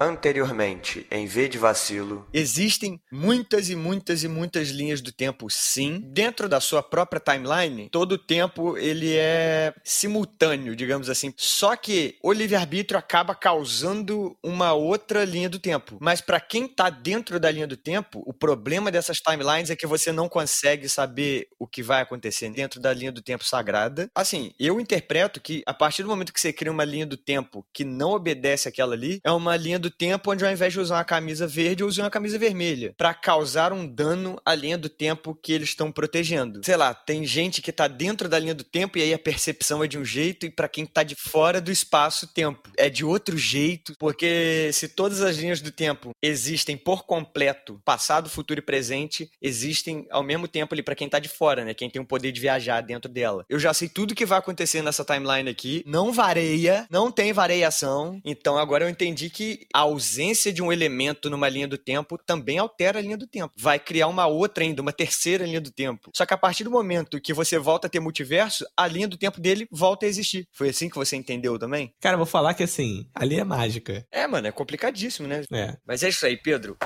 Anteriormente, em V de vacilo. Existem muitas e muitas e muitas linhas do tempo, sim. Dentro da sua própria timeline, todo o tempo ele é simultâneo, digamos assim. Só que o livre-arbítrio acaba causando uma outra linha do tempo. Mas para quem tá dentro da linha do tempo, o problema dessas timelines é que você não consegue saber o que vai acontecer dentro da linha do tempo sagrada. Assim, eu interpreto que a partir do momento que você cria uma linha do tempo que não obedece aquela ali, é uma linha do do tempo onde ao invés de usar uma camisa verde, eu uma camisa vermelha para causar um dano à linha do tempo que eles estão protegendo. Sei lá, tem gente que tá dentro da linha do tempo e aí a percepção é de um jeito e para quem tá de fora do espaço-tempo é de outro jeito, porque se todas as linhas do tempo existem por completo, passado, futuro e presente, existem ao mesmo tempo ali para quem tá de fora, né? Quem tem o poder de viajar dentro dela. Eu já sei tudo que vai acontecer nessa timeline aqui, não vareia, não tem variação. Então agora eu entendi que a ausência de um elemento numa linha do tempo também altera a linha do tempo. Vai criar uma outra ainda, uma terceira linha do tempo. Só que a partir do momento que você volta a ter multiverso, a linha do tempo dele volta a existir. Foi assim que você entendeu também? Cara, vou falar que assim, ali é mágica. É, mano, é complicadíssimo, né? É. Mas é isso aí, Pedro.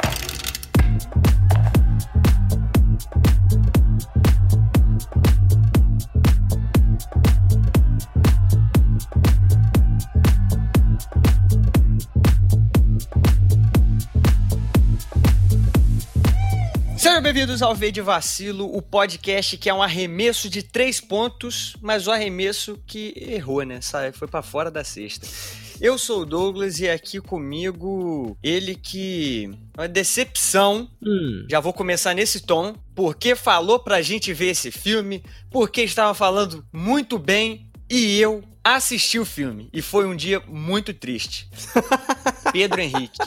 Sejam bem-vindos ao V de Vacilo, o podcast que é um arremesso de três pontos, mas o arremesso que errou, né? Foi para fora da cesta. Eu sou o Douglas e aqui comigo ele que. Uma decepção. Hum. Já vou começar nesse tom. Porque falou pra gente ver esse filme, porque estava falando muito bem e eu assisti o filme. E foi um dia muito triste. Pedro Henrique.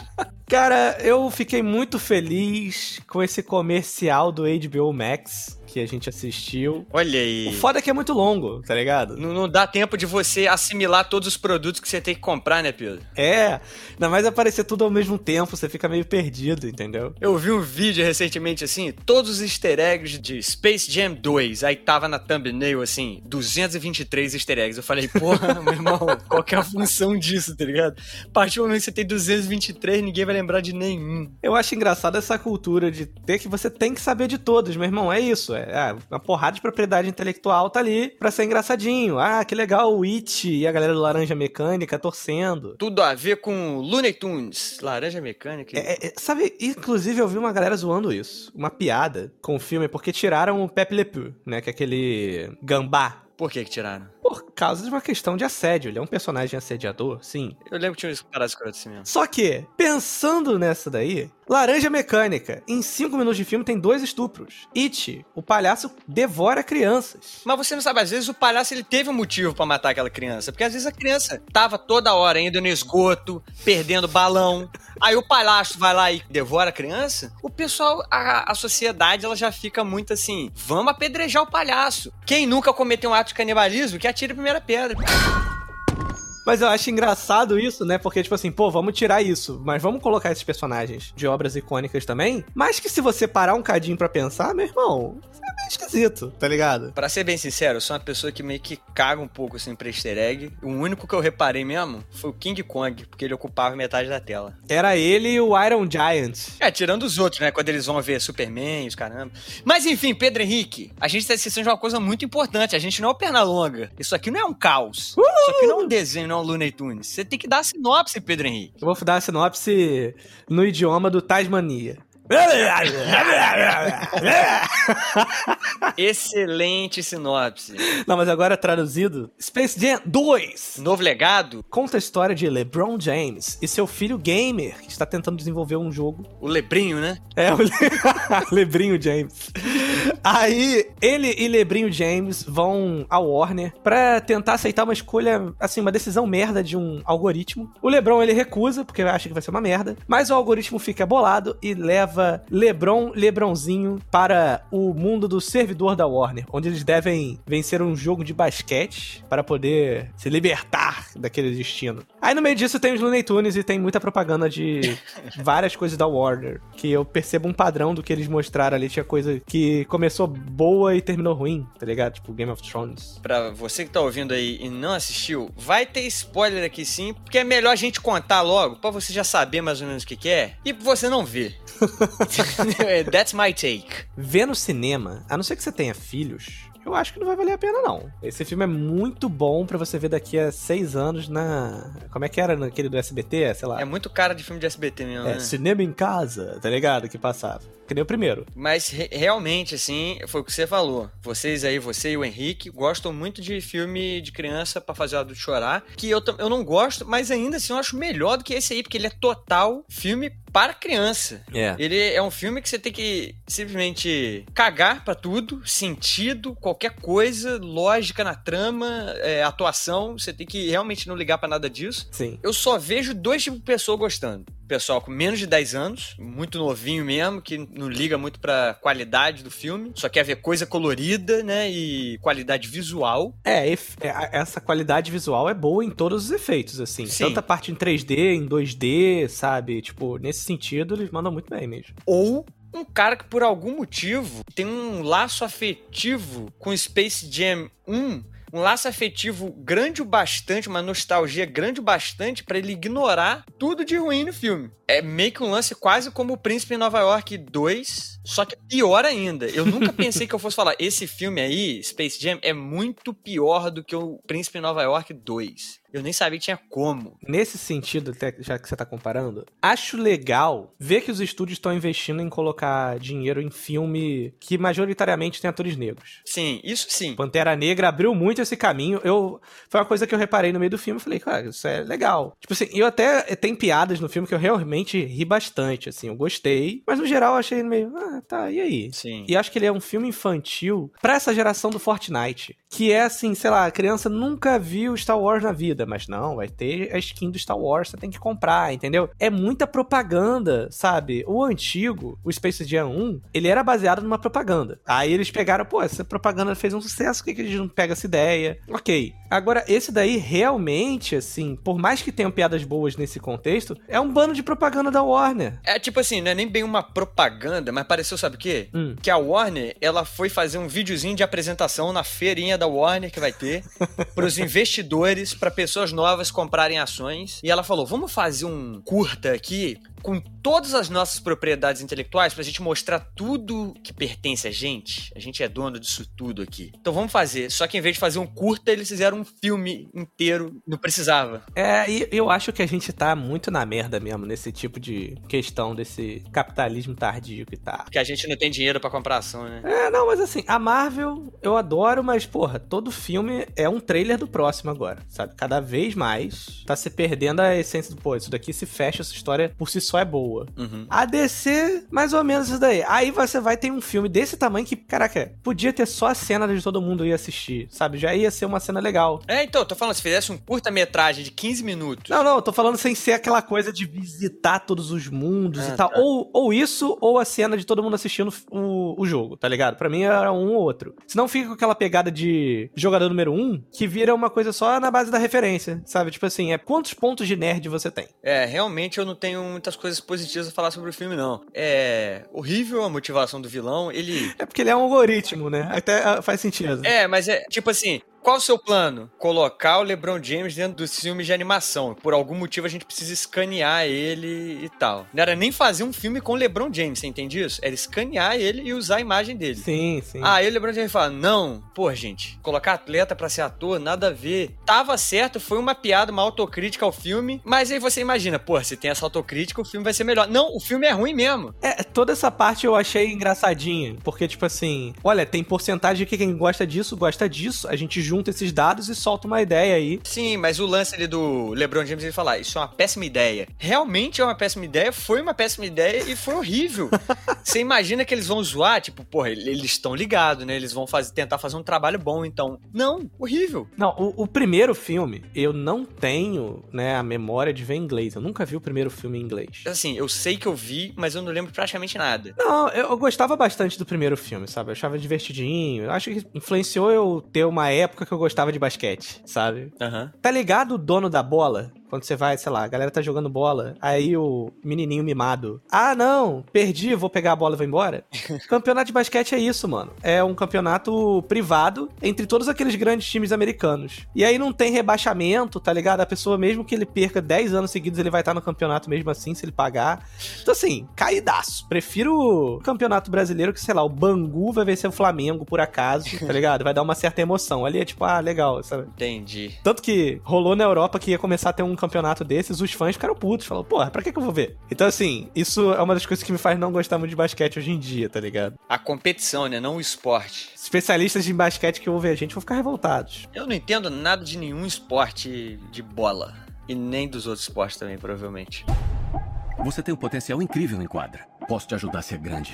Cara, eu fiquei muito feliz com esse comercial do HBO Max que a gente assistiu. Olha aí. O foda é que é muito longo, tá ligado? Não, não, dá tempo de você assimilar todos os produtos que você tem que comprar, né, Pedro? É, ainda mais aparecer tudo ao mesmo tempo, você fica meio perdido, entendeu? Eu vi um vídeo recentemente assim, todos os easter eggs de Space Jam 2, aí tava na thumbnail assim, 223 easter eggs. Eu falei, porra, meu irmão, qual que é a função disso, tá ligado? A partir do momento que você tem 223, ninguém vai lembrar de nenhum. Eu acho engraçado essa cultura de ter que você tem que saber de todos, meu irmão, é isso, é é, uma porrada de propriedade intelectual tá ali pra ser engraçadinho. Ah, que legal o It e a galera do Laranja Mecânica torcendo. Tudo a ver com Looney Tunes, Laranja Mecânica. É, é, sabe, inclusive eu vi uma galera zoando isso. Uma piada com o filme, porque tiraram o Pepe Le Pew, né? Que é aquele gambá por que que tiraram? Por causa de uma questão de assédio. Ele é um personagem assediador, sim. Eu lembro que tinha um parado escroto assim mesmo. Só que, pensando nessa daí, Laranja Mecânica. Em 5 minutos de filme tem dois estupros. It, o palhaço devora crianças. Mas você não sabe, às vezes o palhaço ele teve um motivo para matar aquela criança. Porque às vezes a criança tava toda hora indo no esgoto, perdendo balão. Aí o palhaço vai lá e devora a criança. O pessoal, a, a sociedade, ela já fica muito assim: vamos apedrejar o palhaço. Quem nunca cometeu um ato de canibalismo, que atire a primeira pedra. Mas eu acho engraçado isso, né? Porque, tipo assim, pô, vamos tirar isso, mas vamos colocar esses personagens de obras icônicas também. Mas que se você parar um cadinho para pensar, meu irmão, é meio esquisito, tá ligado? Pra ser bem sincero, eu sou uma pessoa que meio que caga um pouco assim pra easter egg. O único que eu reparei mesmo foi o King Kong, porque ele ocupava metade da tela. Era ele e o Iron Giant. É, tirando os outros, né? Quando eles vão ver Superman, os caramba. Mas enfim, Pedro Henrique, a gente tá esquecendo de uma coisa muito importante. A gente não é o Pernalonga. Isso aqui não é um caos. Uh! Isso aqui não é um desenho, não um Looney Tunes. Você tem que dar a sinopse, Pedro Henrique. Eu vou dar a sinopse no idioma do Tasmania. Excelente sinopse. Não, mas agora traduzido: Space Jam 2. Novo legado? Conta a história de LeBron James e seu filho gamer, que está tentando desenvolver um jogo. O Lebrinho, né? É, o Le... Lebrinho James. Aí, ele e Lebrinho James vão ao Warner para tentar aceitar uma escolha, assim, uma decisão merda de um algoritmo. O LeBron ele recusa, porque acha que vai ser uma merda, mas o algoritmo fica bolado e leva leva LeBron LeBronzinho para o mundo do servidor da Warner, onde eles devem vencer um jogo de basquete para poder se libertar daquele destino. Aí no meio disso tem os Looney Tunes e tem muita propaganda de várias coisas da Warner, que eu percebo um padrão do que eles mostraram ali. Tinha coisa que começou boa e terminou ruim, tá ligado? Tipo Game of Thrones. Pra você que tá ouvindo aí e não assistiu, vai ter spoiler aqui sim, porque é melhor a gente contar logo, pra você já saber mais ou menos o que, que é, e você não ver. That's my take. Ver no cinema, a não ser que você tenha filhos, eu acho que não vai valer a pena, não. Esse filme é muito bom para você ver daqui a seis anos na. Como é que era naquele do SBT? Sei lá. É muito cara de filme de SBT mesmo. É, né? cinema em casa, tá ligado? Que passava. Que nem o primeiro. Mas re realmente, assim, foi o que você falou. Vocês aí, você e o Henrique, gostam muito de filme de criança para fazer o adulto chorar. Que eu, eu não gosto, mas ainda assim eu acho melhor do que esse aí, porque ele é total filme para criança. É. Ele é um filme que você tem que simplesmente cagar para tudo, sentido, qualquer coisa, lógica na trama, é, atuação. Você tem que realmente não ligar para nada disso. Sim. Eu só vejo dois tipos de pessoa gostando pessoal com menos de 10 anos, muito novinho mesmo, que não liga muito pra qualidade do filme, só quer ver coisa colorida, né, e qualidade visual. É, é essa qualidade visual é boa em todos os efeitos, assim. Sim. Tanto a parte em 3D, em 2D, sabe? Tipo, nesse sentido, eles mandam muito bem mesmo. Ou um cara que por algum motivo tem um laço afetivo com Space Jam 1 um laço afetivo grande o bastante, uma nostalgia grande o bastante para ele ignorar tudo de ruim no filme. É meio que um lance quase como o Príncipe em Nova York 2, só que pior ainda. Eu nunca pensei que eu fosse falar, esse filme aí, Space Jam, é muito pior do que o Príncipe Nova York 2. Eu nem sabia que tinha como. Nesse sentido, já que você tá comparando, acho legal ver que os estúdios estão investindo em colocar dinheiro em filme que majoritariamente tem atores negros. Sim, isso sim. Pantera Negra abriu muito esse caminho. Eu foi uma coisa que eu reparei no meio do filme, eu falei, cara, isso é legal. Tipo assim, eu até tem piadas no filme que eu realmente ri bastante, assim, eu gostei, mas no geral eu achei meio, ah, tá, e aí? Sim. E acho que ele é um filme infantil para essa geração do Fortnite, que é assim, sei lá, a criança nunca viu Star Wars na vida, mas não, vai ter a skin do Star Wars, você tem que comprar, entendeu? É muita propaganda, sabe? O antigo, o Space Jam 1, ele era baseado numa propaganda. Aí eles pegaram, pô, essa propaganda fez um sucesso, por que, que gente não pega essa ideia? Ok. Agora, esse daí realmente, assim, por mais que tenham piadas boas nesse contexto, é um bando de propaganda da Warner. É tipo assim, não é nem bem uma propaganda, mas pareceu, sabe o quê? Hum. Que a Warner, ela foi fazer um videozinho de apresentação na feirinha da Warner que vai ter para os investidores, para pessoas novas comprarem ações. E ela falou: vamos fazer um curta aqui com todas as nossas propriedades intelectuais pra gente mostrar tudo que pertence a gente. A gente é dono disso tudo aqui. Então vamos fazer. Só que em vez de fazer um curta, eles fizeram um filme inteiro. Não precisava. É, e eu acho que a gente tá muito na merda mesmo nesse tipo de questão desse capitalismo tardio que tá. Porque a gente não tem dinheiro para comprar ação, né? É, não, mas assim, a Marvel eu adoro, mas porra, todo filme é um trailer do próximo agora, sabe? Cada vez mais tá se perdendo a essência do, pô, isso daqui se fecha, essa história por si só é boa. Uhum. A DC, mais ou menos isso daí. Aí você vai ter um filme desse tamanho que, caraca, podia ter só a cena de todo mundo ir assistir, sabe? Já ia ser uma cena legal. É, então, tô falando, se fizesse um curta-metragem de 15 minutos. Não, não, tô falando sem ser aquela coisa de visitar todos os mundos Ah, e tal. tá. Ou, ou isso, ou a cena de todo mundo assistindo o, o jogo, tá ligado? Pra mim era um ou outro. Senão fica com aquela pegada de jogador número um, que vira uma coisa só na base da referência, sabe? Tipo assim, é quantos pontos de nerd você tem? É, realmente eu não tenho muitas coisas positivas a falar sobre o filme, não. É horrível a motivação do vilão. Ele. É porque ele é um algoritmo, né? Até ah, faz sentido. É, mas é tipo assim. Qual o seu plano? Colocar o LeBron James dentro dos filmes de animação. Por algum motivo a gente precisa escanear ele e tal. Não era nem fazer um filme com o LeBron James, você entende isso? Era escanear ele e usar a imagem dele. Sim, sim. Aí o LeBron James fala: Não, pô, gente, colocar atleta pra ser ator, nada a ver. Tava certo, foi uma piada, uma autocrítica ao filme. Mas aí você imagina, pô, se tem essa autocrítica, o filme vai ser melhor. Não, o filme é ruim mesmo. É, toda essa parte eu achei engraçadinha. Porque, tipo assim, olha, tem porcentagem de que quem gosta disso, gosta disso. A gente junta esses dados e solta uma ideia aí. Sim, mas o lance ali do LeBron James ele falar: Isso é uma péssima ideia. Realmente é uma péssima ideia, foi uma péssima ideia e foi horrível. você imagina que eles vão zoar, tipo, porra, eles estão ligados, né? Eles vão fazer, tentar fazer um trabalho bom, então. Não, horrível. Não, o, o primeiro filme, eu não tenho, né, a memória de ver em inglês. Eu nunca vi o primeiro filme em inglês. Assim, eu sei que eu vi, mas eu não lembro praticamente nada. Não, eu, eu gostava bastante do primeiro filme, sabe? Eu achava divertidinho. Eu acho que influenciou eu ter uma época que eu gostava de basquete, sabe? Aham. Tá ligado o dono da bola? Quando você vai, sei lá, a galera tá jogando bola, aí o menininho mimado. Ah, não, perdi, vou pegar a bola e vou embora. campeonato de basquete é isso, mano. É um campeonato privado entre todos aqueles grandes times americanos. E aí não tem rebaixamento, tá ligado? A pessoa, mesmo que ele perca 10 anos seguidos, ele vai estar no campeonato mesmo assim, se ele pagar. Então, assim, caidaço. Prefiro o campeonato brasileiro que, sei lá, o Bangu vai vencer o Flamengo por acaso, tá ligado? Vai dar uma certa emoção. Ali é tipo, ah, legal, sabe? Entendi. Tanto que rolou na Europa que ia começar a ter um campeonato desses, os fãs ficaram putos. Falaram, porra, pra que, que eu vou ver? Então, assim, isso é uma das coisas que me faz não gostar muito de basquete hoje em dia, tá ligado? A competição, né? Não o esporte. Especialistas em basquete que vão ver a gente vão ficar revoltados. Eu não entendo nada de nenhum esporte de bola. E nem dos outros esportes também, provavelmente. Você tem um potencial incrível em quadra. Posso te ajudar a ser grande.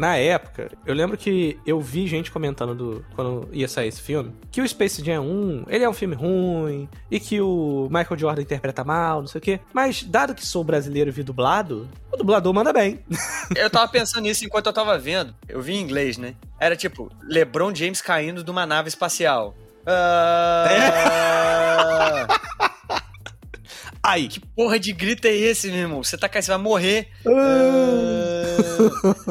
Na época, eu lembro que eu vi gente comentando do, quando ia sair esse filme, que o Space Jam 1, ele é um filme ruim, e que o Michael Jordan interpreta mal, não sei o quê. Mas, dado que sou brasileiro e vi dublado, o dublador manda bem. eu tava pensando nisso enquanto eu tava vendo. Eu vi em inglês, né? Era tipo, LeBron James caindo de uma nave espacial. Ah... Aí. Que porra de grito é esse, meu irmão? Você tá caindo, você vai morrer. Uh...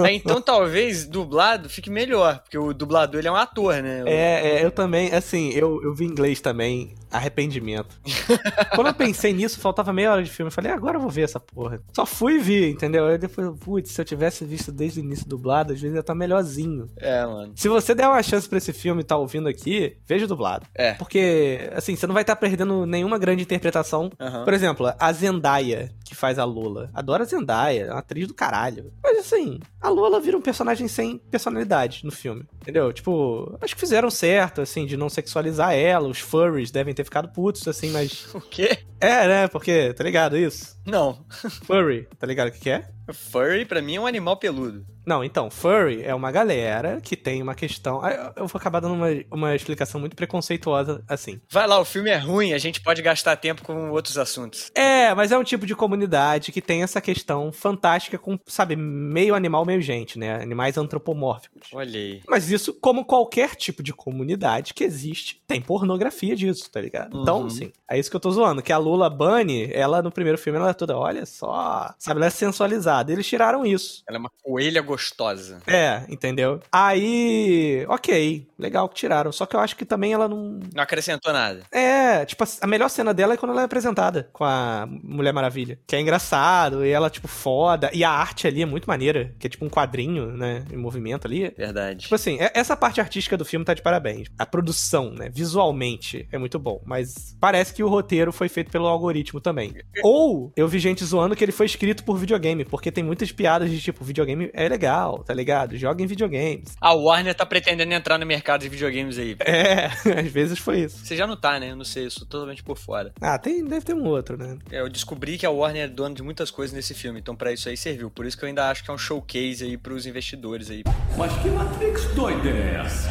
Aí, então talvez dublado fique melhor, porque o dublador ele é um ator, né? É, é eu também, assim, eu, eu vi inglês também arrependimento. Quando eu pensei nisso, faltava meia hora de filme. Eu falei, agora eu vou ver essa porra. Só fui e vi, entendeu? Aí depois, putz, se eu tivesse visto desde o início dublado, às vezes ia estar melhorzinho. É, mano. Se você der uma chance pra esse filme e tá ouvindo aqui, veja dublado. É. Porque, assim, você não vai estar tá perdendo nenhuma grande interpretação. Uhum. Por exemplo, a Zendaya, que faz a Lula. Adoro a Zendaya, é uma atriz do caralho. Mas, assim, a Lula vira um personagem sem personalidade no filme. Entendeu? Tipo, acho que fizeram certo, assim, de não sexualizar ela. Os furries devem ter ficado putos, assim, mas. O quê? É, né? Porque, tá ligado isso? Não. Furry, tá ligado o que, que é? Furry, pra mim, é um animal peludo. Não, então, furry é uma galera que tem uma questão. Ah, eu vou acabar dando uma, uma explicação muito preconceituosa assim. Vai lá, o filme é ruim, a gente pode gastar tempo com outros assuntos. É, mas é um tipo de comunidade que tem essa questão fantástica com, sabe, meio animal, meio gente, né? Animais antropomórficos. Olhei. Mas isso, como qualquer tipo de comunidade que existe, tem pornografia disso, tá ligado? Então, uhum. Então, sim, é isso que eu tô zoando. Que a Lula Bunny, ela no primeiro filme, ela é toda, olha só, sabe, ela é sensualizada. Eles tiraram isso. Ela é uma coelha gostosa. É, entendeu? Aí, ok, legal que tiraram. Só que eu acho que também ela não. Não acrescentou nada. É, tipo, a melhor cena dela é quando ela é apresentada com a Mulher Maravilha. Que é engraçado, e ela, tipo, foda. E a arte ali é muito maneira, que é tipo um quadrinho, né? Em movimento ali. Verdade. Tipo assim, essa parte artística do filme tá de parabéns. A produção, né? Visualmente é muito bom. Mas parece que o roteiro foi feito pelo algoritmo também. Ou eu vi gente zoando que ele foi escrito por videogame, porque tem muitas piadas de tipo, videogame é legal legal, tá ligado? Joga em videogames. A Warner tá pretendendo entrar no mercado de videogames aí. É, às vezes foi isso. Você já não tá, né? Eu não sei, eu sou totalmente por fora. Ah, tem, deve ter um outro, né? É, eu descobri que a Warner é dona de muitas coisas nesse filme, então para isso aí serviu. Por isso que eu ainda acho que é um showcase aí pros investidores aí. Mas que Matrix doida é essa?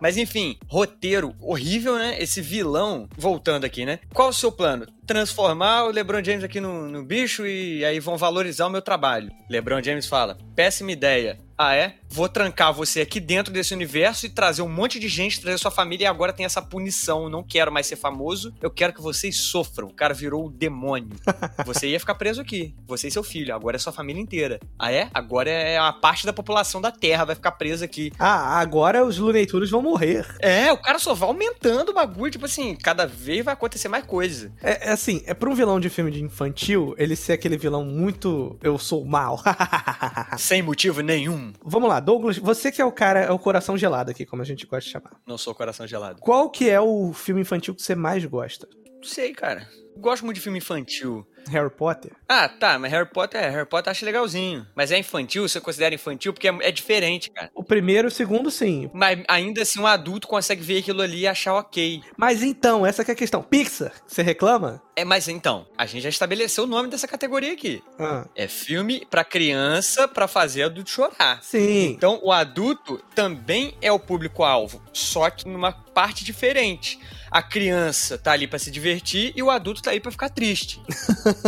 Mas enfim, roteiro horrível, né? Esse vilão, voltando aqui, né? Qual o seu plano? Transformar o LeBron James aqui no, no bicho e aí vão valorizar o meu trabalho. LeBron James fala: péssima ideia. Ah, é? Vou trancar você aqui dentro desse universo e trazer um monte de gente, trazer sua família e agora tem essa punição. não quero mais ser famoso, eu quero que vocês sofram. O cara virou o demônio. Você ia ficar preso aqui. Você e seu filho. Agora é sua família inteira. Ah, é? Agora é a parte da população da Terra vai ficar presa aqui. Ah, agora os Looney Tunes vão morrer. É, o cara só vai aumentando o bagulho. Tipo assim, cada vez vai acontecer mais coisa. É, é assim, é pra um vilão de filme de infantil, ele ser aquele vilão muito. Eu sou mal. Sem motivo nenhum. Vamos lá, Douglas, você que é o cara, é o coração gelado aqui, como a gente gosta de chamar. Não sou coração gelado. Qual que é o filme infantil que você mais gosta? Não sei, cara. Gosto muito de filme infantil. Harry Potter? Ah, tá, mas Harry Potter é, Harry Potter acho legalzinho. Mas é infantil, você considera infantil porque é, é diferente, cara. O primeiro e o segundo, sim. Mas ainda assim, um adulto consegue ver aquilo ali e achar ok. Mas então, essa é a questão. Pixar, você reclama? É, mas então, a gente já estabeleceu o nome dessa categoria aqui. Ah. É filme pra criança pra fazer adulto chorar. Sim. Então, o adulto também é o público-alvo, só que numa parte diferente. A criança tá ali para se divertir e o adulto tá aí para ficar triste.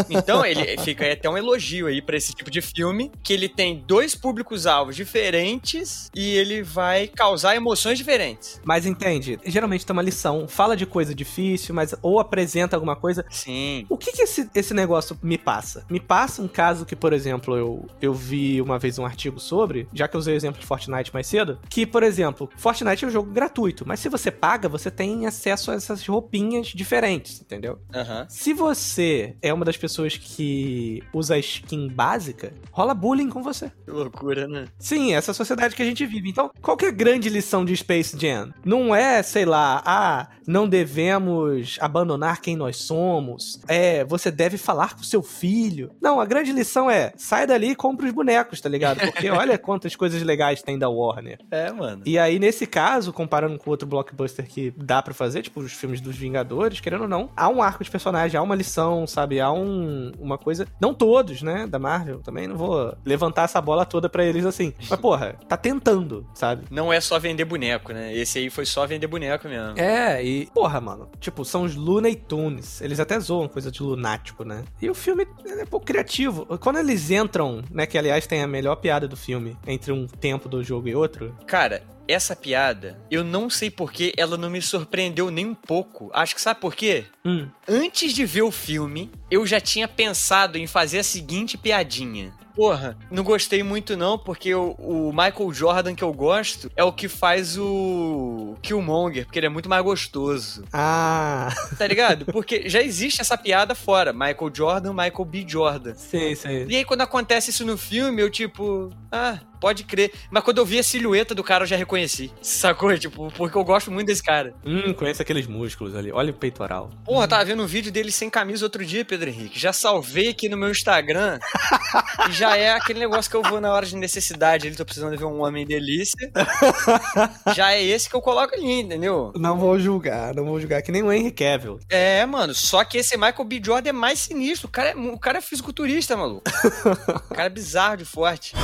Então ele fica aí até um elogio aí para esse tipo de filme, que ele tem dois públicos-alvos diferentes e ele vai causar emoções diferentes. Mas entende, geralmente tem uma lição, fala de coisa difícil, mas ou apresenta alguma coisa. Sim. O que, que esse, esse negócio me passa? Me passa um caso que, por exemplo, eu, eu vi uma vez um artigo sobre, já que eu usei o exemplo de Fortnite mais cedo, que, por exemplo, Fortnite é um jogo gratuito, mas se você paga, você tem acesso a essas roupinhas diferentes, entendeu? Aham. Se você é uma das pessoas que usa a skin básica, rola bullying com você. Que loucura, né? Sim, essa sociedade que a gente vive. Então, qual que é a grande lição de Space Jam? Não é, sei lá, ah, não devemos abandonar quem nós somos. É, você deve falar com seu filho. Não, a grande lição é, sai dali e compra os bonecos, tá ligado? Porque olha quantas coisas legais tem da Warner. É, mano. E aí, nesse caso, comparando com outro blockbuster que dá pra fazer, tipo os filmes dos Vingadores, querendo ou não, há um arco de personagem, há uma lição, sabe? Há um, uma coisa. Não todos, né? Da Marvel. Também não vou levantar essa bola toda pra eles assim. Mas, porra, tá tentando, sabe? Não é só vender boneco, né? Esse aí foi só vender boneco mesmo. É, e. Porra, mano. Tipo, são os Looney Tunes. Eles até zoam coisa de lunático, né? E o filme é um pouco criativo. Quando eles entram, né? Que aliás tem a melhor piada do filme entre um tempo do jogo e outro. Cara, essa piada, eu não sei por que ela não me surpreendeu nem um pouco. Acho que sabe por quê? Hum. Antes de ver o filme, eu já tinha pensado em fazer a seguinte piadinha. Porra, não gostei muito não, porque o, o Michael Jordan que eu gosto é o que faz o Killmonger, porque ele é muito mais gostoso. Ah, Tá ligado? Porque já existe essa piada fora. Michael Jordan, Michael B. Jordan. sei, sei. E aí, quando acontece isso no filme, eu tipo, ah, pode crer. Mas quando eu vi a silhueta do cara, eu já reconheci. Sacou? Tipo, porque eu gosto muito desse cara. Hum, conhece aqueles músculos ali. Olha o peitoral. Porra, eu tava vendo um vídeo dele sem camisa outro dia, Pedro Henrique. Já salvei aqui no meu Instagram. e já é aquele negócio que eu vou na hora de necessidade. Ele tô precisando ver um homem delícia. já é esse que eu coloco ali, entendeu? Não vou julgar, não vou julgar. Que nem o Henry Cavill. É, mano. Só que esse Michael B. Jordan é mais sinistro. O cara é, o cara é fisiculturista, maluco. o cara é bizarro de forte.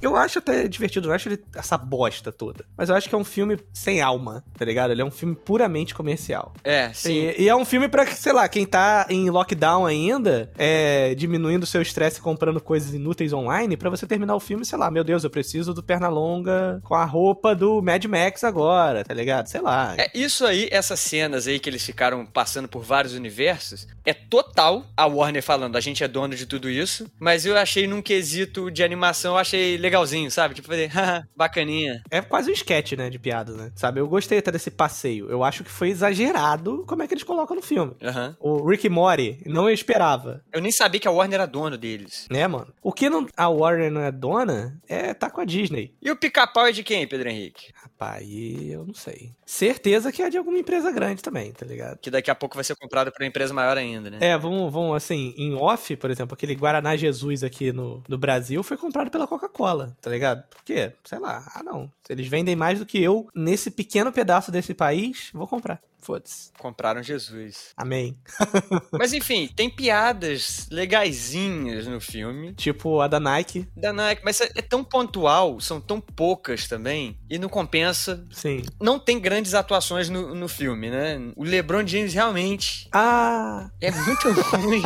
Eu acho até divertido, eu acho ele essa bosta toda. Mas eu acho que é um filme sem alma, tá ligado? Ele é um filme puramente comercial. É, sim. E, e é um filme pra, sei lá, quem tá em lockdown ainda, é, diminuindo o seu estresse comprando coisas inúteis online, pra você terminar o filme, sei lá, meu Deus, eu preciso do Pernalonga com a roupa do Mad Max agora, tá ligado? Sei lá. É, isso aí, essas cenas aí que eles ficaram passando por vários universos, é total a Warner falando, a gente é dono de tudo isso, mas eu achei num quesito de animação, eu achei legalzinho, sabe? Tipo, haha, bacaninha. É quase um sketch, né, de piadas, né? Sabe, eu gostei até desse passeio. Eu acho que foi exagerado como é que eles colocam no filme. Aham. O Rick Mori, não esperava. Eu nem sabia que a Warner era dono deles. Né, mano? O que não, a Warner não é dona é tá com a Disney. E o pica-pau é de quem, Pedro Henrique? Rapaz, eu não sei. Certeza que é de alguma empresa grande também, tá ligado? Que daqui a pouco vai ser comprado por uma empresa maior ainda, né? É, vamos, vamos assim, em off, por exemplo, aquele Guaraná Jesus aqui no, no Brasil foi comprado pela Coca-Cola, tá ligado? Por quê? Sei lá. Ah, não. Se eles vendem mais do que eu nesse pequeno pedaço desse país, vou comprar. Foda-se. Compraram Jesus. Amém. Mas enfim, tem piadas legaisinhas no filme. tipo a da Nike. Da Nike, mas é, é tão pontual, são tão poucas também, e não compensa. Sim. Não tem grandes atuações no, no filme, né? O LeBron James realmente Ah, é muito ruim.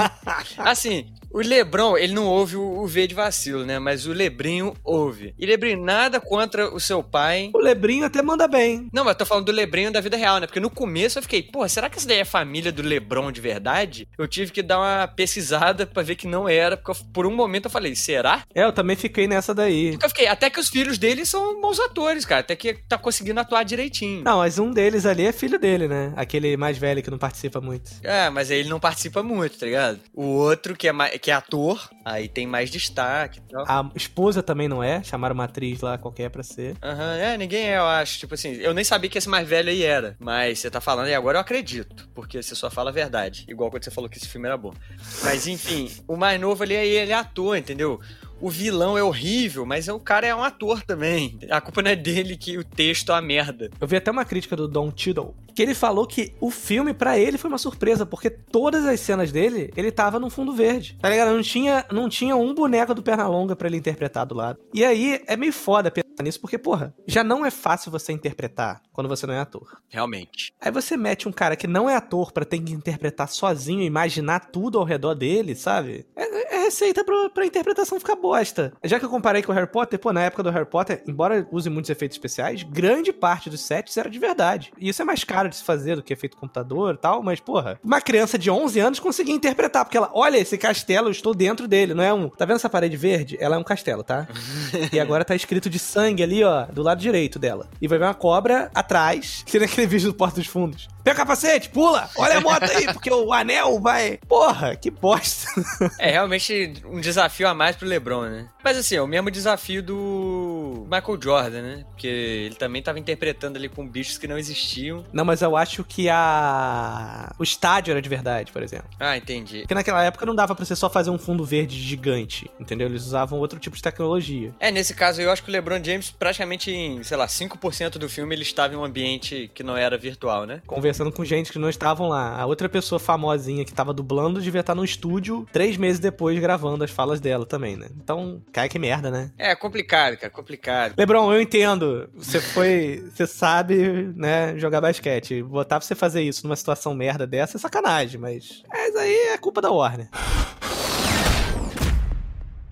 Assim, o Lebron, ele não ouve o, V de vacilo, né? Mas o Lebrinho ouve. E Lebrinho, nada contra o seu pai. o Lebrinho até manda bem. Não, mas eu tô falando do Lebrinho da vida real, né? Porque no começo eu fiquei, pô, será que essa daí é família do Lebron de verdade? Eu tive que dar uma pesquisada pra ver que não era, porque eu- por um momento eu falei, será? É, eu também fiquei nessa daí. Porque eu fiquei, até que os filhos dele são bons atores, cara. Até que tá conseguindo atuar direitinho. Não, mas um deles ali é filho dele, né? Aquele mais velho que não participa muito. É, mas aí ele não participa muito, tá ligado? O outro, que é, ma- que é ator, aí tem mais destaque e tal. A esposa também não é, chamaram uma atriz lá qualquer pra ser. Aham, é, ninguém é, eu acho. Tipo assim, eu nem sabia que esse mais velho aí era. Mas você tá falando e agora eu acredito. Porque você só fala a verdade. Igual quando você falou que esse filme era bom. Mas enfim, o mais novo ali, aí ele é ator, entendeu? O vilão é horrível, mas o cara é um ator também. A culpa não é dele que o texto é uma merda. Eu vi até uma crítica do Don Tiddle, que ele falou que o filme para ele foi uma surpresa, porque todas as cenas dele, ele tava num fundo verde. Tá ligado? Não tinha, não tinha um boneco do Pernalonga para ele interpretar do lado. E aí é meio foda nisso, porque, porra, já não é fácil você interpretar quando você não é ator. Realmente. Aí você mete um cara que não é ator para ter que interpretar sozinho, imaginar tudo ao redor dele, sabe? É, é receita pra, pra interpretação ficar bosta. Já que eu comparei com o Harry Potter, pô, na época do Harry Potter, embora use muitos efeitos especiais, grande parte dos sets era de verdade. E isso é mais caro de se fazer do que efeito computador e tal, mas, porra, uma criança de 11 anos conseguia interpretar, porque ela, olha, esse castelo, eu estou dentro dele, não é um. Tá vendo essa parede verde? Ela é um castelo, tá? e agora tá escrito de sangue ali, ó, do lado direito dela. E vai ver uma cobra atrás, que naquele vídeo do Porto dos Fundos. Pega o capacete, pula, olha a moto aí, porque o anel vai. Porra, que bosta. é realmente um desafio a mais pro LeBron, né? Mas assim, é o mesmo desafio do Michael Jordan, né? Porque ele também tava interpretando ali com bichos que não existiam. Não, mas eu acho que a. O estádio era de verdade, por exemplo. Ah, entendi. Porque naquela época não dava pra você só fazer um fundo verde gigante, entendeu? Eles usavam outro tipo de tecnologia. É, nesse caso eu acho que o LeBron James, praticamente em, sei lá, 5% do filme ele estava em um ambiente que não era virtual, né? Conversando com gente que não estavam lá. A outra pessoa famosinha que tava dublando devia estar no estúdio três meses depois gravando as falas dela também, né? Então, Cara, que merda, né? É, complicado, cara, complicado. Lebron, eu entendo. Você foi. Você sabe, né, jogar basquete. Botar pra você fazer isso numa situação merda dessa é sacanagem, mas. Mas aí é culpa da Warner.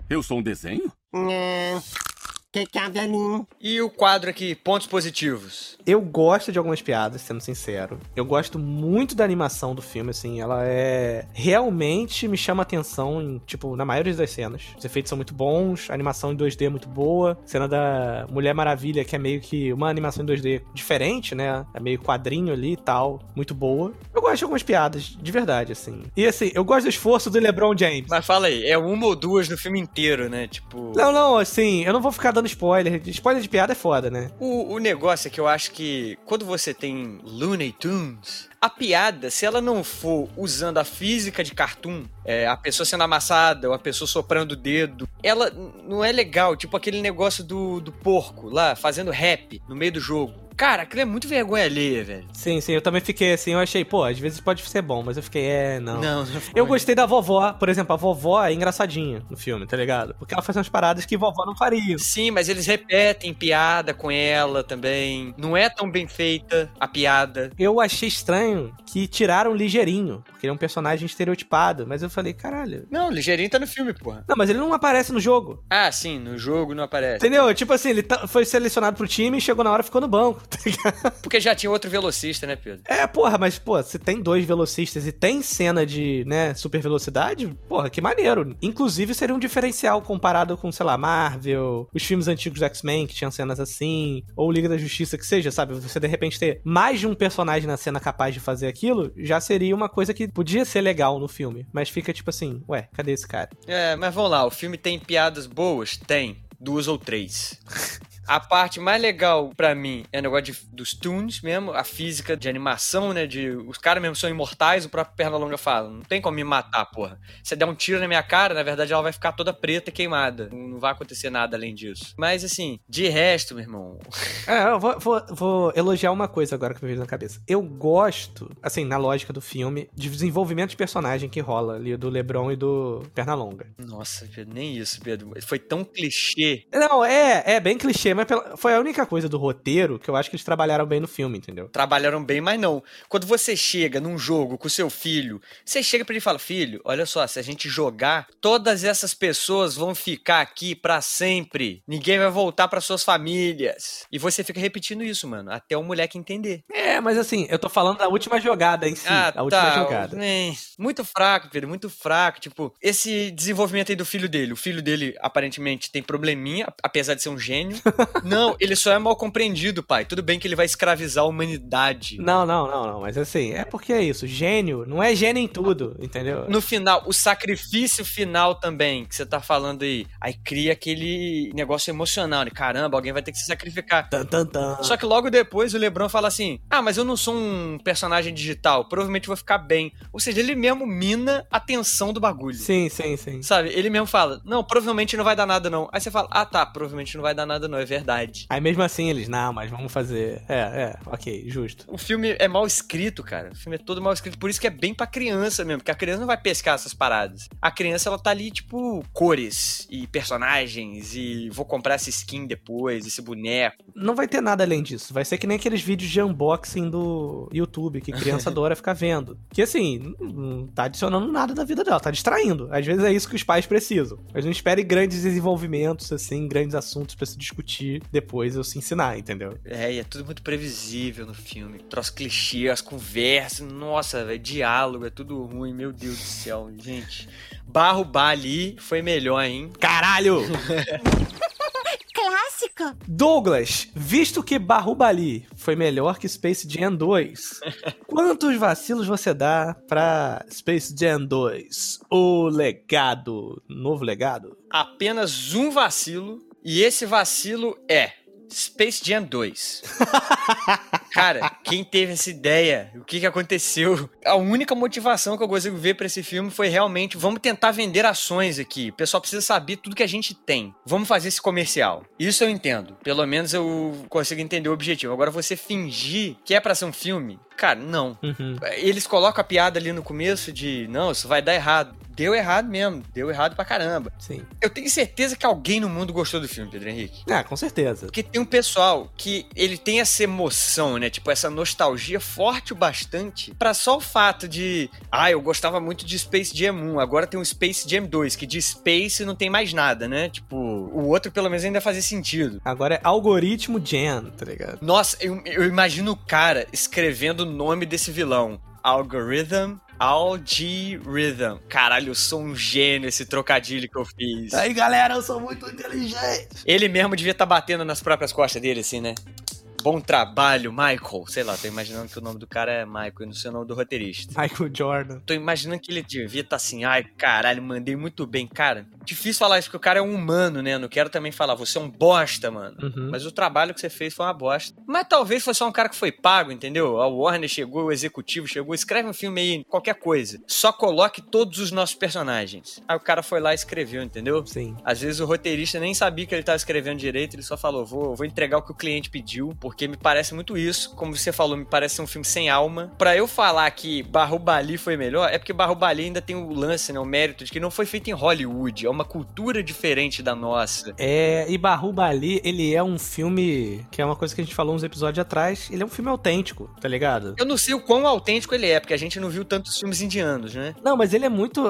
Eu sou um desenho? Não. Que a mim. E o quadro aqui, pontos positivos? Eu gosto de algumas piadas, sendo sincero. Eu gosto muito da animação do filme, assim. Ela é. Realmente me chama atenção, em, tipo, na maioria das cenas. Os efeitos são muito bons, a animação em 2D é muito boa. Cena da Mulher Maravilha, que é meio que uma animação em 2D diferente, né? É meio quadrinho ali e tal. Muito boa. Eu gosto de algumas piadas, de verdade, assim. E assim, eu gosto do esforço do LeBron James. Mas fala aí, é uma ou duas no filme inteiro, né? Tipo. Não, não, assim, eu não vou ficar dando spoiler. Spoiler de piada é foda, né? O, o negócio é que eu acho que quando você tem Looney Tunes, a piada, se ela não for usando a física de cartoon, é, a pessoa sendo amassada, ou a pessoa soprando o dedo, ela não é legal. Tipo aquele negócio do, do porco lá, fazendo rap no meio do jogo. Cara, aquilo é muito vergonha alheia, velho. Sim, sim, eu também fiquei assim, eu achei, pô, às vezes pode ser bom, mas eu fiquei, é, não. Não, não Eu gostei da vovó, por exemplo, a vovó é engraçadinha no filme, tá ligado? Porque ela faz umas paradas que vovó não faria. Sim, mas eles repetem piada com ela também. Não é tão bem feita a piada. Eu achei estranho que tiraram o Ligeirinho, porque ele é um personagem estereotipado, mas eu falei, caralho. Não, o Ligeirinho tá no filme, porra. Não, mas ele não aparece no jogo. Ah, sim, no jogo não aparece. Entendeu? Tipo assim, ele tá- foi selecionado pro time e chegou na hora e ficou no banco? Porque já tinha outro velocista, né, Pedro? É, porra, mas, pô, se tem dois velocistas e tem cena de, né, super velocidade, porra, que maneiro. Inclusive, seria um diferencial comparado com, sei lá, Marvel, os filmes antigos do X-Men, que tinham cenas assim, ou Liga da Justiça, que seja, sabe? Você, de repente, ter mais de um personagem na cena capaz de fazer aquilo, já seria uma coisa que podia ser legal no filme. Mas fica tipo assim, ué, cadê esse cara? É, mas vamos lá, o filme tem piadas boas? Tem. Duas ou três. A parte mais legal pra mim é o negócio de, dos tunes mesmo, a física de animação, né? De os caras mesmo são imortais, o próprio Pernalonga fala: não tem como me matar, porra. Se der um tiro na minha cara, na verdade ela vai ficar toda preta e queimada. Não, não vai acontecer nada além disso. Mas assim, de resto, meu irmão. É, eu vou, vou- vou elogiar uma coisa agora que me veio na cabeça. Eu gosto, assim, na lógica do filme, de desenvolvimento de personagem que rola ali, do Lebron e do Pernalonga. Nossa, Pedro, nem isso, Pedro. Foi tão clichê. Não, é, é bem clichê, mas pela- foi a única coisa do roteiro que eu acho que eles trabalharam bem no filme, entendeu? Trabalharam bem, mas não. Quando você chega num jogo com seu filho, você chega pra ele e fala: Filho, olha só, se a gente jogar, todas essas pessoas vão ficar aqui pra sempre. Ninguém vai voltar pra suas famílias. E você fica repetindo isso, mano, até o moleque entender. É, mas assim, eu tô falando da última jogada em si, Ah, a última tá. jogada. É, muito fraco, Pedro, muito fraco. Tipo, esse desenvolvimento aí do filho dele. O filho dele, aparentemente, tem probleminha, apesar de ser um gênio. Não, ele só é mal compreendido, pai. Tudo bem que ele vai escravizar a humanidade. Não, não, não, não. Mas assim, é porque é isso. Gênio não é gênio em tudo, entendeu? No final, o sacrifício final também, que você tá falando aí, aí cria aquele negócio emocional, né? Caramba, alguém vai ter que se sacrificar. Tan, tan, tan. Só que logo depois o Lebron fala assim: Ah, mas eu não sou um personagem digital, provavelmente vou ficar bem. Ou seja, ele mesmo mina a tensão do bagulho. Sim, sim, sim. Sabe? Ele mesmo fala: Não, provavelmente não vai dar nada, não. Aí você fala: Ah, tá, provavelmente não vai dar nada, não, é verdade. Aí mesmo assim eles, não, mas vamos fazer. É, é, ok, justo. O filme é mal escrito, cara. O filme é todo mal escrito. Por isso que é bem pra criança mesmo. Porque a criança não vai pescar essas paradas. A criança, ela tá ali, tipo, cores e personagens. E vou comprar essa skin depois, esse boneco. Não vai ter nada além disso. Vai ser que nem aqueles vídeos de unboxing do YouTube, que criança adora ficar vendo. Que assim, não tá adicionando nada na vida dela, tá distraindo. Às vezes é isso que os pais precisam. Mas não espere grandes desenvolvimentos, assim, grandes assuntos pra se discutir depois eu se ensinar, entendeu? É, e é tudo muito previsível no filme. Troço clichê, as conversas. Nossa, velho, diálogo, é tudo ruim. Meu Deus do céu, gente. Barro Bali foi melhor, hein? Caralho! Clássico. Douglas, visto que Barrubali foi melhor que Space Jam 2, quantos vacilos você dá pra Space Jam 2? O legado, novo legado? Apenas um vacilo. E esse vacilo é Space Jam 2. Cara, quem teve essa ideia? O que, que aconteceu? A única motivação que eu consigo ver pra esse filme foi realmente: vamos tentar vender ações aqui. O pessoal precisa saber tudo que a gente tem. Vamos fazer esse comercial. Isso eu entendo. Pelo menos eu consigo entender o objetivo. Agora, você fingir que é pra ser um filme, cara, não. Uhum. Eles colocam a piada ali no começo de: não, isso vai dar errado. Deu errado mesmo. Deu errado pra caramba. Sim. Eu tenho certeza que alguém no mundo gostou do filme, Pedro Henrique. Ah, com certeza. Porque tem um pessoal que ele tem essa emoção, né? Tipo, essa nostalgia forte o bastante pra só o fato de. Ah, eu gostava muito de Space Jam 1, agora tem um Space Jam 2, que de Space não tem mais nada, né? Tipo, o outro pelo menos ainda fazia sentido. Agora é algoritmo Jam, tá ligado? Nossa, eu, eu imagino o cara escrevendo o nome desse vilão. Algorithm. Algorithm. Caralho, eu sou um gênio esse trocadilho que eu fiz. Aí, galera, eu sou muito inteligente. Ele mesmo devia estar batendo nas próprias costas dele, assim, né? Bom trabalho, Michael. Sei lá, tô imaginando que o nome do cara é Michael e não sei o nome do roteirista. Michael Jordan. Tô imaginando que ele devia estar assim, ai, caralho, mandei muito bem. Cara, difícil falar isso, porque o cara é um humano, né? Não quero também falar, você é um bosta, mano. Uhum. Mas o trabalho que você fez foi uma bosta. Mas talvez foi só um cara que foi pago, entendeu? A Warner chegou, o executivo chegou, escreve um filme aí, qualquer coisa. Só coloque todos os nossos personagens. Aí o cara foi lá e escreveu, entendeu? Sim. Às vezes o roteirista nem sabia que ele estava escrevendo direito, ele só falou: vou, vou entregar o que o cliente pediu, porque me parece muito isso. Como você falou, me parece ser um filme sem alma. Pra eu falar que Barrubali foi melhor, é porque Barrubali ainda tem o lance, né? O mérito de que não foi feito em Hollywood. É uma cultura diferente da nossa. É, e Barrubali, ele é um filme que é uma coisa que a gente falou uns episódios atrás. Ele é um filme autêntico, tá ligado? Eu não sei o quão autêntico ele é, porque a gente não viu tantos filmes indianos, né? Não, mas ele é muito.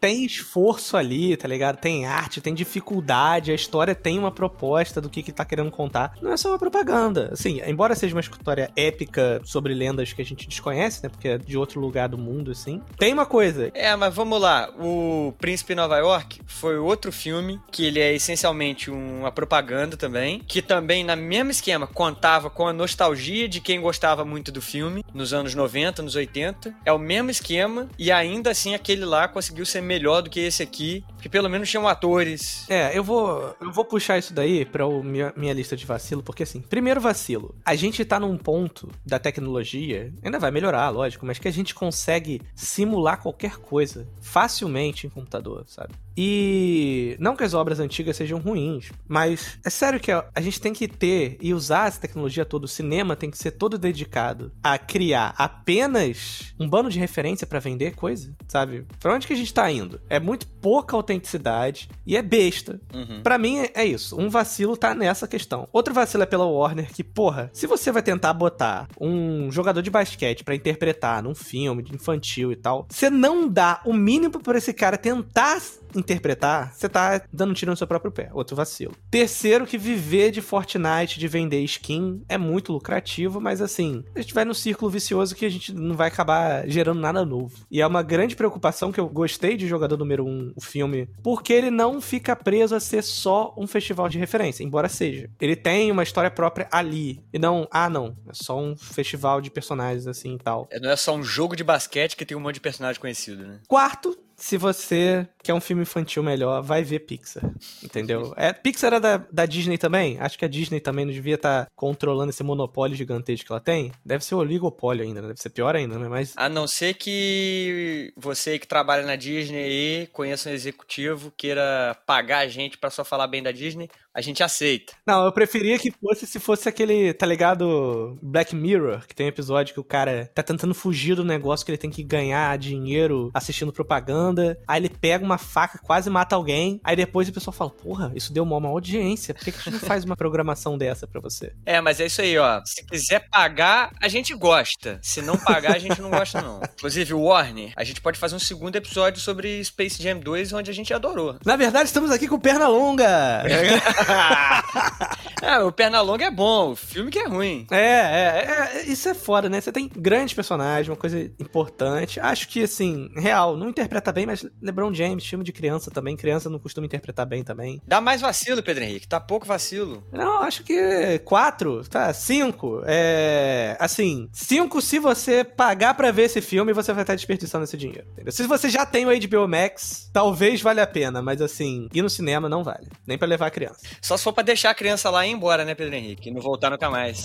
Tem esforço ali, tá ligado? Tem arte, tem dificuldade, a história tem uma proposta do que, que tá querendo contar. Não é só uma propaganda. Assim, embora seja uma história épica sobre lendas que a gente desconhece, né? Porque é de outro lugar do mundo, assim. Tem uma coisa. É, mas vamos lá. O Príncipe Nova York foi outro filme que ele é essencialmente uma propaganda também, que também na mesmo esquema contava com a nostalgia de quem gostava muito do filme nos anos 90, nos 80. É o mesmo esquema e ainda assim aquele lá conseguiu ser melhor do que esse aqui, porque pelo menos tinham atores. É, eu vou, eu vou puxar isso daí pra o- minha, minha lista de vacilo, porque assim, primeiro vacilo, a gente tá num ponto da tecnologia, ainda vai melhorar, lógico, mas que a gente consegue simular qualquer coisa facilmente em computador, sabe? E não que as obras antigas sejam ruins, mas é sério que a, gente tem que ter e usar essa tecnologia toda, o cinema tem que ser todo dedicado a criar apenas um bando de referência pra vender coisa, sabe? Pra onde que a gente tá indo? É muito pouca autenticidade e é besta. Uhum. Pra mim é- isso. Um vacilo tá nessa questão. Outro vacilo é pela Warner que, porra, se você vai tentar botar um jogador de basquete pra interpretar num filme infantil e tal, você não dá o mínimo pra esse cara tentar interpretar, você tá dando um tiro no seu próprio pé. Outro vacilo. Terceiro, que viver de Fortnite, de vender skin, é muito lucrativo, mas assim, a gente vai no círculo vicioso que a gente não vai acabar gerando nada novo. E é uma grande preocupação que eu gostei de Jogador Número 1, o filme, porque ele não fica preso a ser só um festival de referência, embora seja. Ele tem uma história própria ali. E não, ah, não, é só um festival de personagens assim e tal. É, não é só um jogo de basquete que tem um monte de personagem conhecido, né? Quarto, se você quer um filme infantil melhor, vai ver Pixar. Entendeu? É, Pixar é da, da Disney também? Acho que a Disney também não devia estar tá controlando esse monopólio gigantesco que ela tem. Deve ser oligopólio ainda, né? deve ser pior ainda, né? Mas... A não ser que você que trabalha na Disney e conheça um executivo queira pagar a gente para só falar bem da Disney, a gente aceita. Não, eu preferia que fosse se fosse aquele, tá ligado? Black Mirror, que tem um episódio que o cara tá tentando fugir do negócio que ele tem que ganhar dinheiro assistindo propaganda. Aí ele pega uma faca, quase mata alguém. Aí depois o pessoal fala: Porra, isso deu uma, uma audiência. Por que, que a gente não faz uma programação dessa pra você? É, mas é isso aí, ó. Se quiser pagar, a gente gosta. Se não pagar, a gente não gosta, não. Inclusive, o Warner, a gente pode fazer um segundo episódio sobre Space Jam 2, onde a gente adorou. Na verdade, estamos aqui com perna longa. é, o Pernalonga é bom, o filme que é ruim. É, é, é, isso é foda, né? Você tem grandes personagens, uma coisa importante. Acho que, assim, real, não interpreta bem, mas LeBron James, filme de criança também. Criança não costuma interpretar bem também. Dá mais vacilo, Pedro Henrique, tá pouco vacilo. Não, acho que quatro, tá, cinco. É, assim, cinco se você pagar pra ver esse filme, você vai estar desperdiçando esse dinheiro. Entendeu? Se você já tem o HBO Max, talvez valha a pena, mas assim, ir no cinema não vale. Nem para levar a criança. Só se for pra deixar a criança lá e ir embora, né, Pedro Henrique? E não voltar nunca mais.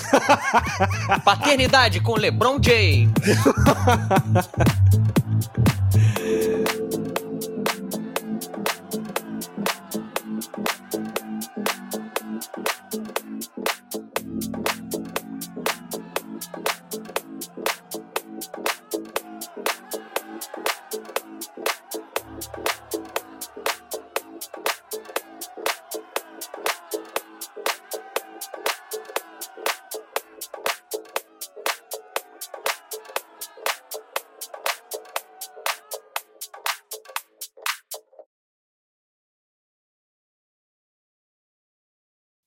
Paternidade com LeBron James.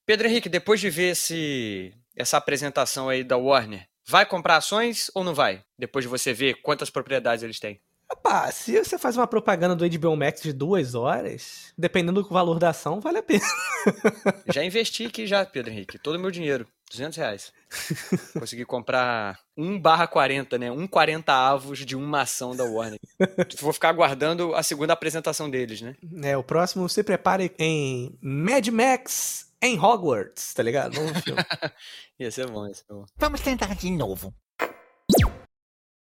Pedro Henrique, depois de ver esse, essa apresentação aí da Warner, vai comprar ações ou não vai? Depois de você ver quantas propriedades eles têm. Rapaz, se você faz uma propaganda do HBO Max de duas horas, dependendo do valor da ação, vale a pena. Já investi aqui já, Pedro Henrique. Todo o meu dinheiro. 200 reais. Consegui comprar 1 barra 40, né? Um 40 avos de uma ação da Warner. Vou ficar aguardando a segunda apresentação deles, né? É, o próximo se prepare em Mad Max em Hogwarts, tá ligado? Novo filme. ia ser bom, ia ser bom. Vamos tentar de novo.